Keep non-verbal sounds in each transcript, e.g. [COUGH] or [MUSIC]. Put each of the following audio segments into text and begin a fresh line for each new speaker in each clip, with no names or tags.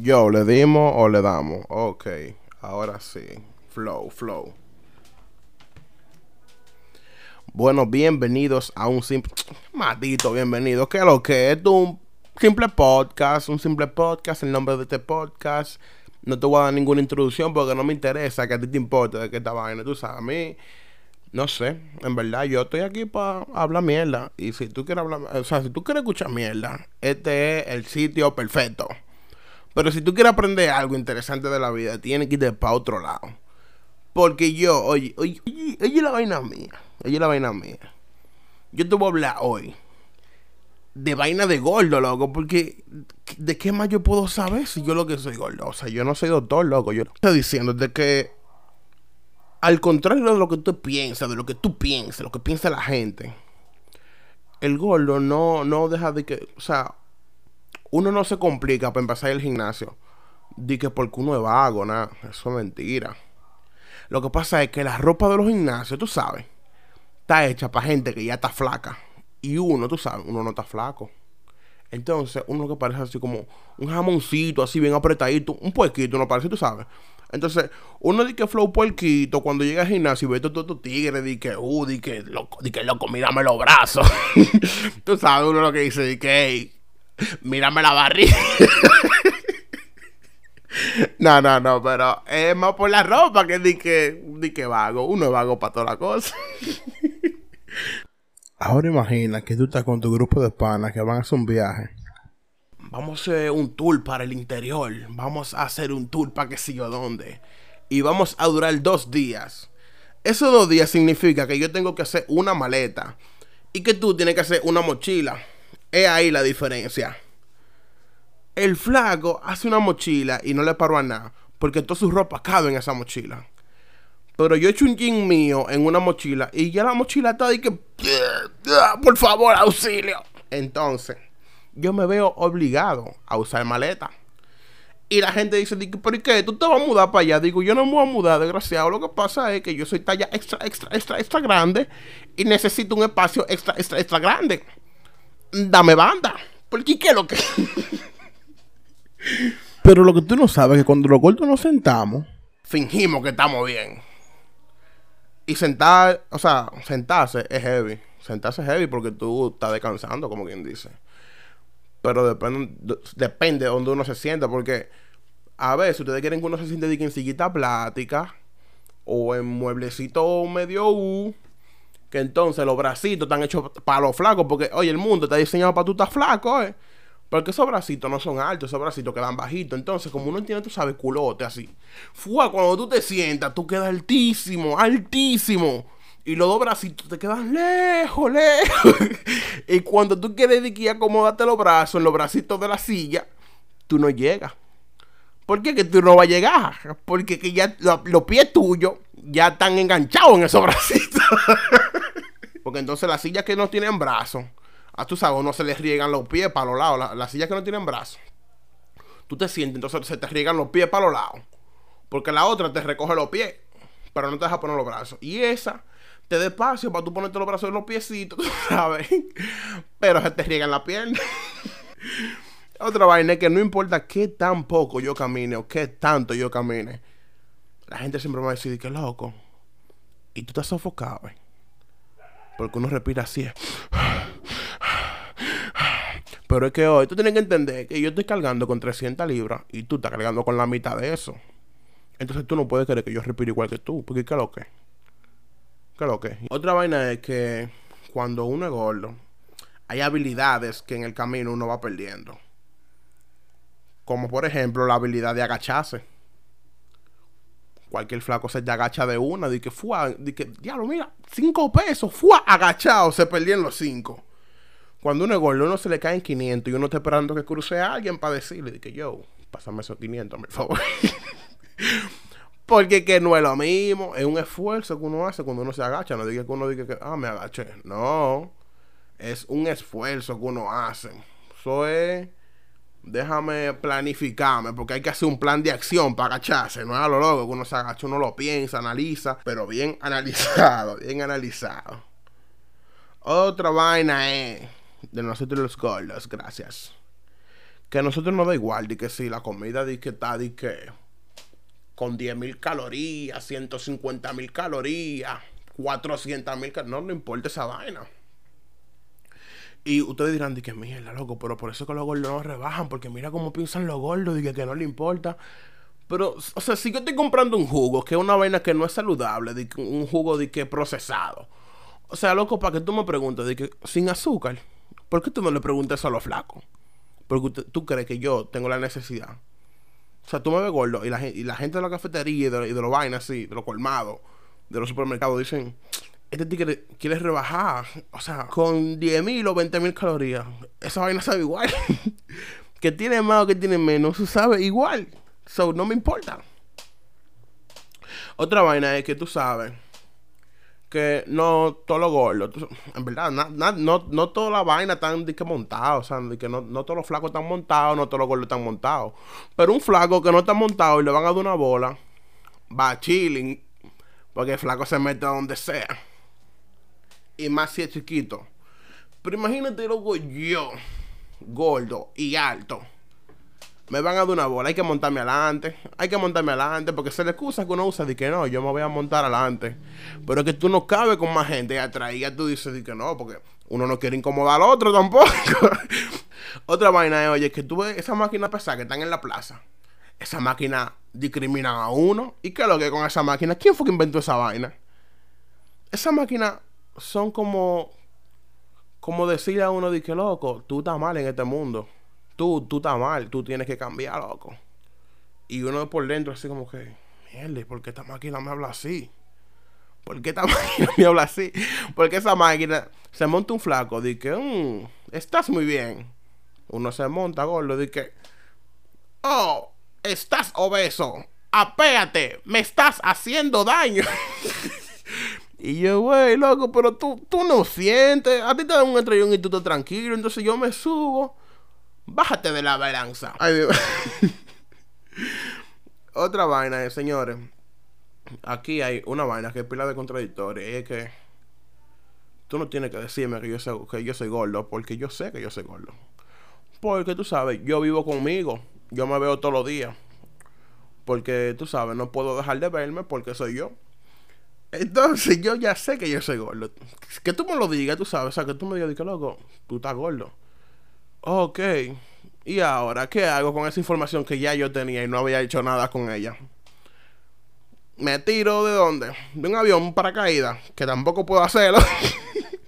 Yo, ¿le dimos o le damos? Ok, ahora sí. Flow, flow. Bueno, bienvenidos a un simple... Maldito, bienvenido. ¿Qué es lo que es? un simple podcast, un simple podcast, el nombre de este podcast. No te voy a dar ninguna introducción porque no me interesa que a ti te importe de qué esta vaina. Tú sabes, a mí, no sé, en verdad yo estoy aquí para hablar mierda. Y si tú quieres hablar, o sea, si tú quieres escuchar mierda, este es el sitio perfecto. Pero si tú quieres aprender algo interesante de la vida, tienes que irte para otro lado. Porque yo, oye, oye, oye, la vaina mía. Oye la vaina mía. Yo te voy a hablar hoy de vaina de gordo, loco. Porque, ¿de qué más yo puedo saber si yo lo que soy gordo? O sea, yo no soy doctor, loco. Yo estoy diciendo de que, al contrario de lo que tú piensas, de lo que tú piensas, lo que piensa la gente, el gordo no, no deja de que, o sea, uno no se complica para empezar el gimnasio. Di que porque uno es vago, nada. Eso es mentira. Lo que pasa es que la ropa de los gimnasios, tú sabes, está hecha para gente que ya está flaca. Y uno, tú sabes, uno no está flaco. Entonces, uno que parece así como un jamoncito, así bien apretadito, un puerquito, no parece, tú sabes. Entonces, uno dice que flow puerquito, cuando llega al gimnasio y ve todo tu tigre, di que, uh, di que loco, di que loco, mírame los brazos. [LAUGHS] tú sabes, uno lo que dice, di que, mírame la barriga. [LAUGHS] no, no, no, pero es más por la ropa que di que, di que vago. Uno es vago para toda la cosa. [LAUGHS] Ahora imagina que tú estás con tu grupo de panas que van a hacer un viaje. Vamos a hacer un tour para el interior. Vamos a hacer un tour para que yo dónde. Y vamos a durar dos días. Esos dos días significa que yo tengo que hacer una maleta. Y que tú tienes que hacer una mochila. Es ahí la diferencia. El flaco hace una mochila y no le paro a nada. Porque toda su ropa cabe en esa mochila. Pero yo he hecho un jean mío en una mochila y ya la mochila está ahí que... Por favor, auxilio. Entonces, yo me veo obligado a usar maleta. Y la gente dice, ¿pero qué? ¿Tú te vas a mudar para allá? Digo, yo no me voy a mudar, desgraciado. Lo que pasa es que yo soy talla extra, extra, extra, extra grande y necesito un espacio extra, extra, extra grande. Dame banda. Porque ¿qué es lo que...? [LAUGHS] Pero lo que tú no sabes es que cuando los gordos nos sentamos, fingimos que estamos bien. Y sentar, o sea, sentarse es heavy. Sentarse es heavy porque tú estás descansando, como quien dice. Pero depende, depende de donde uno se sienta, porque a veces ustedes quieren que uno se siente de que en sillita plática o en mueblecito medio U, que entonces los bracitos están hechos para los flacos, porque oye, el mundo está diseñado para tú estar flaco, eh. Porque esos bracitos no son altos, esos bracitos quedan bajitos. Entonces, como uno tiene, tú sabes, culote así. Fua, cuando tú te sientas, tú quedas altísimo, altísimo. Y los dos bracitos te quedan lejos, [LAUGHS] lejos. y cuando tú quieres de acomodarte los brazos en los bracitos de la silla, tú no llegas. ¿Por qué que tú no vas a llegar? Porque que ya los pies tuyos ya están enganchados en esos [LAUGHS] bracitos. Porque entonces las sillas que no tienen brazos a tú sabes, no se les riegan los pies para los lados. Las sillas que no tienen brazos. Tú te sientes, entonces se te riegan los pies para los lados. Porque la otra te recoge los pies, pero no te deja poner los brazos. Y esa te da espacio para tú ponerte los brazos en los piecitos, [LAUGHS] ¿sabes? Pero se te riegan la pierna. [LAUGHS] Otra vaina es que no importa qué tan poco yo camine o qué tanto yo camine, la gente siempre me va a decir que loco. Y tú estás sofocado, ¿eh? Porque uno respira así. Pero es que hoy tú tienes que entender que yo estoy cargando con 300 libras y tú estás cargando con la mitad de eso. Entonces tú no puedes creer que yo respiro igual que tú. Porque ¿qué lo que? ¿Qué lo que? Otra vaina es que cuando uno es gordo, hay habilidades que en el camino uno va perdiendo. Como por ejemplo la habilidad de agacharse. Cualquier flaco se te agacha de una, de que fue, de que, diablo, mira, cinco pesos, fue agachado, se perdieron los cinco. Cuando uno es gordo, uno se le cae en 500 y uno está esperando que cruce a alguien para decirle que yo, pásame esos 500, por favor. [LAUGHS] Porque que no es lo mismo, es un esfuerzo que uno hace cuando uno se agacha. No diga que uno diga que, ah, me agaché. No, es un esfuerzo que uno hace. Eso es, déjame planificarme, porque hay que hacer un plan de acción para agacharse. No es a lo loco que uno se agacha, uno lo piensa, analiza, pero bien [LAUGHS] analizado, bien analizado. Otra vaina es de nosotros los gordos, gracias. que a nosotros nos da igual, de que si la comida de que está, de que con 10.000 calorías, 150 mil calorías, 400 mil calorías, no, no importa esa vaina. Y ustedes dirán, de que mierda, loco, pero por eso que los gordos no rebajan, porque mira cómo piensan los gordos, de que, no le importa. Pero, o sea, si yo estoy comprando un jugo, que es una vaina que no es saludable, de un jugo de que procesado. O sea, loco, para que tú me preguntes, de que sin azúcar, ¿por qué tú no le preguntas a los flacos? Porque tú crees que yo tengo la necesidad. O sea, tú me ves gordo y la, y la gente de la cafetería y de, los vainas así, de los colmados, de los supermercados, dicen, este tigre quiere rebajar, o sea, con 10 mil o 20 mil calorías. Esa vaina sabe igual. [LAUGHS] que tiene más o que tiene menos, sabe igual. So, no me importa. Otra vaina es que tú sabes que no todo lo gordo, en verdad, no, no toda la vaina están de o sea, de que no, no todos los flacos están montados, no todos los gordos están montados. Pero un flaco que no está montado y le van a dar una bola, va chilling, porque el flaco se mete donde sea. Y más si es chiquito. Pero imagínate luego yo, gordo y alto me van a dar una bola, hay que montarme adelante, hay que montarme adelante, porque se le excusa que uno usa de que no, yo me voy a montar adelante. Pero es que tú no cabes con más gente atrás y ya tú dices de que no, porque uno no quiere incomodar al otro tampoco. [LAUGHS] Otra vaina es, oye, que tú ves esa máquina pesada que están en la plaza. Esa máquina discriminan a uno. ¿Y qué es lo que con esa máquina? ¿Quién fue que inventó esa vaina? Esa máquina son como, como decirle a uno de que loco, tú estás mal en este mundo tú, tú estás mal, tú tienes que cambiar, loco. Y uno por dentro así como que, mierda, ¿por qué esta máquina me habla así? ¿Por qué esta [LAUGHS] máquina me habla así? Porque esa máquina se monta un flaco, de que, mm, estás muy bien. Uno se monta, gordo, de que, oh, estás obeso, apéate, me estás haciendo daño. [LAUGHS] y yo, güey, loco, pero tú, tú no sientes, a ti te dan un estrellón y tú estás tranquilo, entonces yo me subo Bájate de la balanza. [LAUGHS] Otra vaina, eh, señores. Aquí hay una vaina que es pila de contradictoria. Y es que tú no tienes que decirme que yo, soy, que yo soy gordo, porque yo sé que yo soy gordo. Porque tú sabes, yo vivo conmigo. Yo me veo todos los días. Porque tú sabes, no puedo dejar de verme porque soy yo. Entonces yo ya sé que yo soy gordo. Que tú me lo digas, tú sabes. O sea, que tú me digas, que loco, tú estás gordo. Ok. ¿Y ahora qué hago con esa información que ya yo tenía y no había hecho nada con ella? ¿Me tiro de dónde? De un avión para caída, que tampoco puedo hacerlo.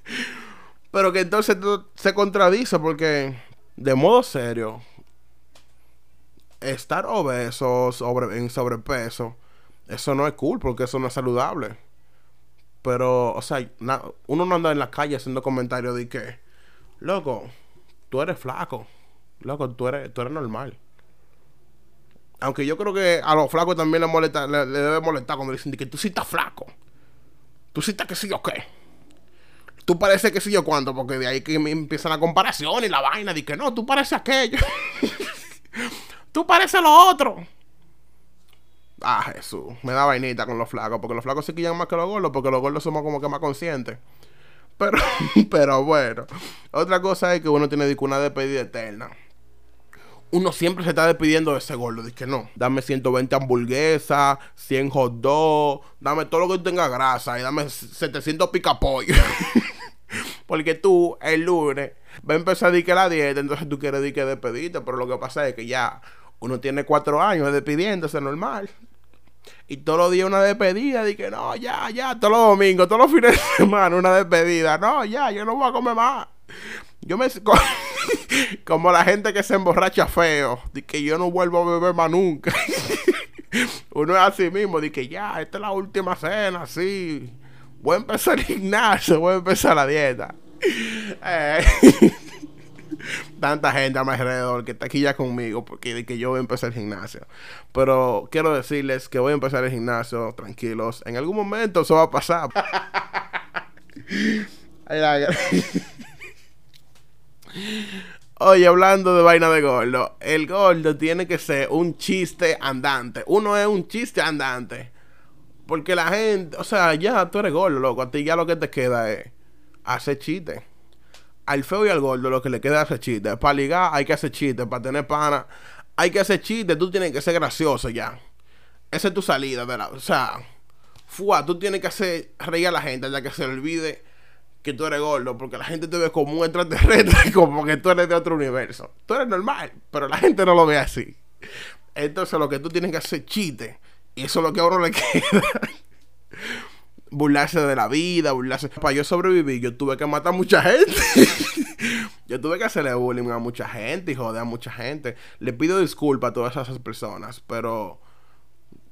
[LAUGHS] Pero que entonces se contradice porque, de modo serio, estar obeso, en sobrepeso, eso no es cool porque eso no es saludable. Pero, o sea, uno no anda en la calle haciendo comentarios de que, loco, tú eres flaco. Loco, tú eres, tú eres normal. Aunque yo creo que a los flacos también le, molesta, le, debe molestar cuando dicen que tú sí estás flaco. Tú sí estás que sí o qué. Tú pareces que sí yo cuánto, porque de ahí que me empiezan la comparación y la vaina. De que no, tú pareces aquello. [LAUGHS] tú pareces lo otro. Ah, Jesús. Me da vainita con los flacos. Porque los flacos se quillan más que los gordos. Porque los gordos somos como que más conscientes. Pero, [LAUGHS] pero bueno. Otra cosa es que uno tiene una despedida eterna. Uno siempre se está despidiendo de ese gordo. Dice que no, dame 120 hamburguesas, 100 hot dogs, dame todo lo que tenga grasa y dame 700 picapollo. [LAUGHS] Porque tú, el lunes, va a empezar a decir que la dieta, entonces tú quieres decir que despedirte. Pero lo que pasa es que ya uno tiene cuatro años despidiéndose normal. Y todos los días una despedida. Dije, no, ya, ya, todos los domingos, todos los fines de semana una despedida. No, ya, yo no voy a comer más. Yo me... [LAUGHS] Como la gente que se emborracha feo. Dije, que yo no vuelvo a beber más nunca. [LAUGHS] Uno es así mismo. Dije, ya, esta es la última cena, sí. Voy a empezar el gimnasio, voy a empezar la dieta. [LAUGHS] Eh tanta gente a mi alrededor que está aquí ya conmigo porque que yo voy a empezar el gimnasio. Pero quiero decirles que voy a empezar el gimnasio, tranquilos. En algún momento eso va a pasar. [LAUGHS] Oye, hablando de vaina de gordo, el gordo tiene que ser un chiste andante. Uno es un chiste andante. Porque la gente, o sea, ya tú eres gordo, loco. A ti ya lo que te queda es hacer chistes al feo y al gordo lo que le queda es hacer chistes. Para ligar hay que hacer chistes, para tener pana hay que hacer chistes, tú tienes que ser gracioso ya. Esa es tu salida la... O sea, fuá, tú tienes que hacer reír a la gente ya que se le olvide que tú eres gordo, porque la gente te ve como un extraterrestre, [LAUGHS] como que tú eres de otro universo. Tú eres normal, pero la gente no lo ve así. Entonces lo que tú tienes que hacer chistes, y eso es lo que a uno le [LAUGHS] queda burlarse de la vida, burlarse. Para yo sobrevivir, yo tuve que matar a mucha gente. [LAUGHS] yo tuve que hacerle bullying a mucha gente y joder a mucha gente. Le pido disculpas a todas esas personas, pero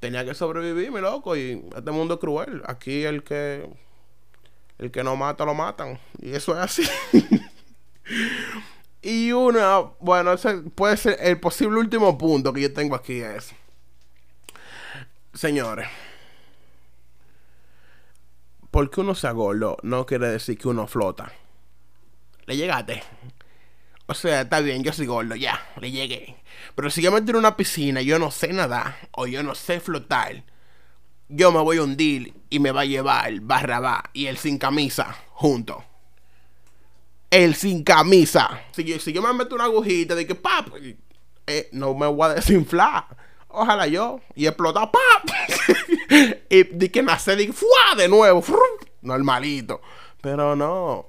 tenía que sobrevivir, mi loco. Y este mundo es cruel. Aquí el que. El que no mata, lo matan. Y eso es así. [LAUGHS] y una. Bueno, ese puede ser el posible último punto que yo tengo aquí es. Señores porque uno sea gordo no quiere decir que uno flota. Le llegaste. O sea, está bien, yo soy gordo, ya, le llegué. Pero si yo me tiro en una piscina y yo no sé nadar o yo no sé flotar, yo me voy a hundir y me va a llevar el Barrabá y el sin camisa junto. El sin camisa. Si yo, si yo me meto una agujita de que, pap, eh, no me voy a desinflar. Ojalá yo. Y explota, ¡pap! [LAUGHS] y di que nace, di ¡fua! De nuevo, normalito. Pero no.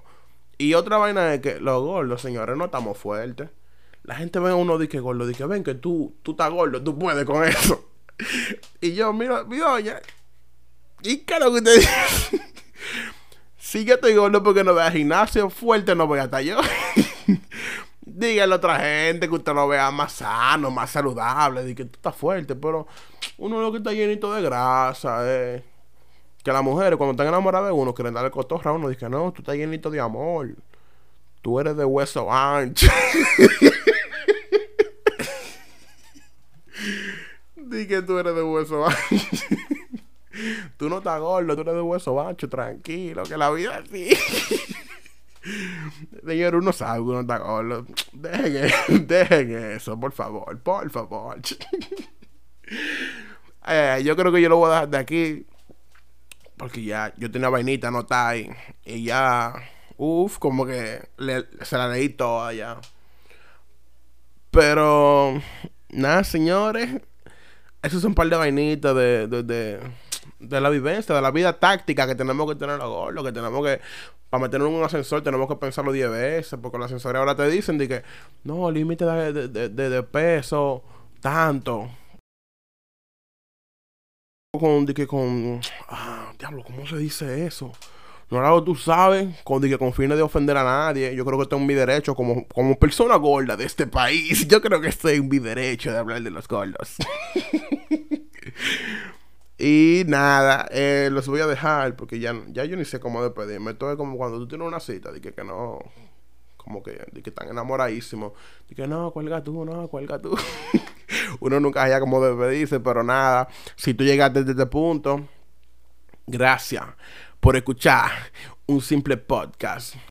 Y otra vaina es que los gordos, señores, no estamos fuertes. La gente ve a uno y que gordo, dice, ven que tú, tú estás gordo, tú puedes con eso. [LAUGHS] y yo, mira, mira, oye. ¿Y lo que te dice? [LAUGHS] si yo estoy gordo porque no voy a gimnasio, fuerte no voy a estar yo. Dígale a otra gente que usted lo vea más sano, más saludable, de que tú estás fuerte, pero uno lo que está llenito de grasa, eh. Que las mujeres cuando están enamoradas de uno quieren darle cotorra a uno, dicen, no, tú estás llenito de amor. Tú eres de hueso ancho. [LAUGHS] Di que tú eres de hueso ancho. [LAUGHS] tú no estás gordo, tú eres de hueso ancho, tranquilo, que la vida es así. [LAUGHS] Señor, uno sabe uno está gordo. Dejen, [LAUGHS] dejen eso, por favor, por favor. [LAUGHS] eh, yo creo que yo lo voy a dejar de aquí. Porque ya yo tenía vainita anotada ahí. Y ya, uff, como que se la leí toda ya. Pero, nada, señores. Eso es un par de vainitas de, de, de, la vivencia, de la vida táctica que tenemos que tener los gordos, que tenemos que para meternos en un ascensor tenemos que pensarlo 10 veces, porque los ascensores ahora te dicen de que, no, límite de, de, peso, tanto. Con, de que con, ah, diablo, ¿cómo se dice eso? No algo tú sabes, con, que con fines de ofender a nadie. Yo creo que tengo mi derecho como, como persona gorda de este país. Yo creo que estoy en mi derecho de hablar de los gordos. [LAUGHS] Y nada, eh, los voy a dejar porque ya, ya yo ni sé cómo despedirme. Esto es como cuando tú tienes una cita, de que, que no, como que, de que están enamoradísimos. De que no, cuelga tú, no, cuelga tú. [LAUGHS] Uno nunca haya como despedirse, pero nada. Si tú llegaste desde este punto, gracias por escuchar un simple podcast.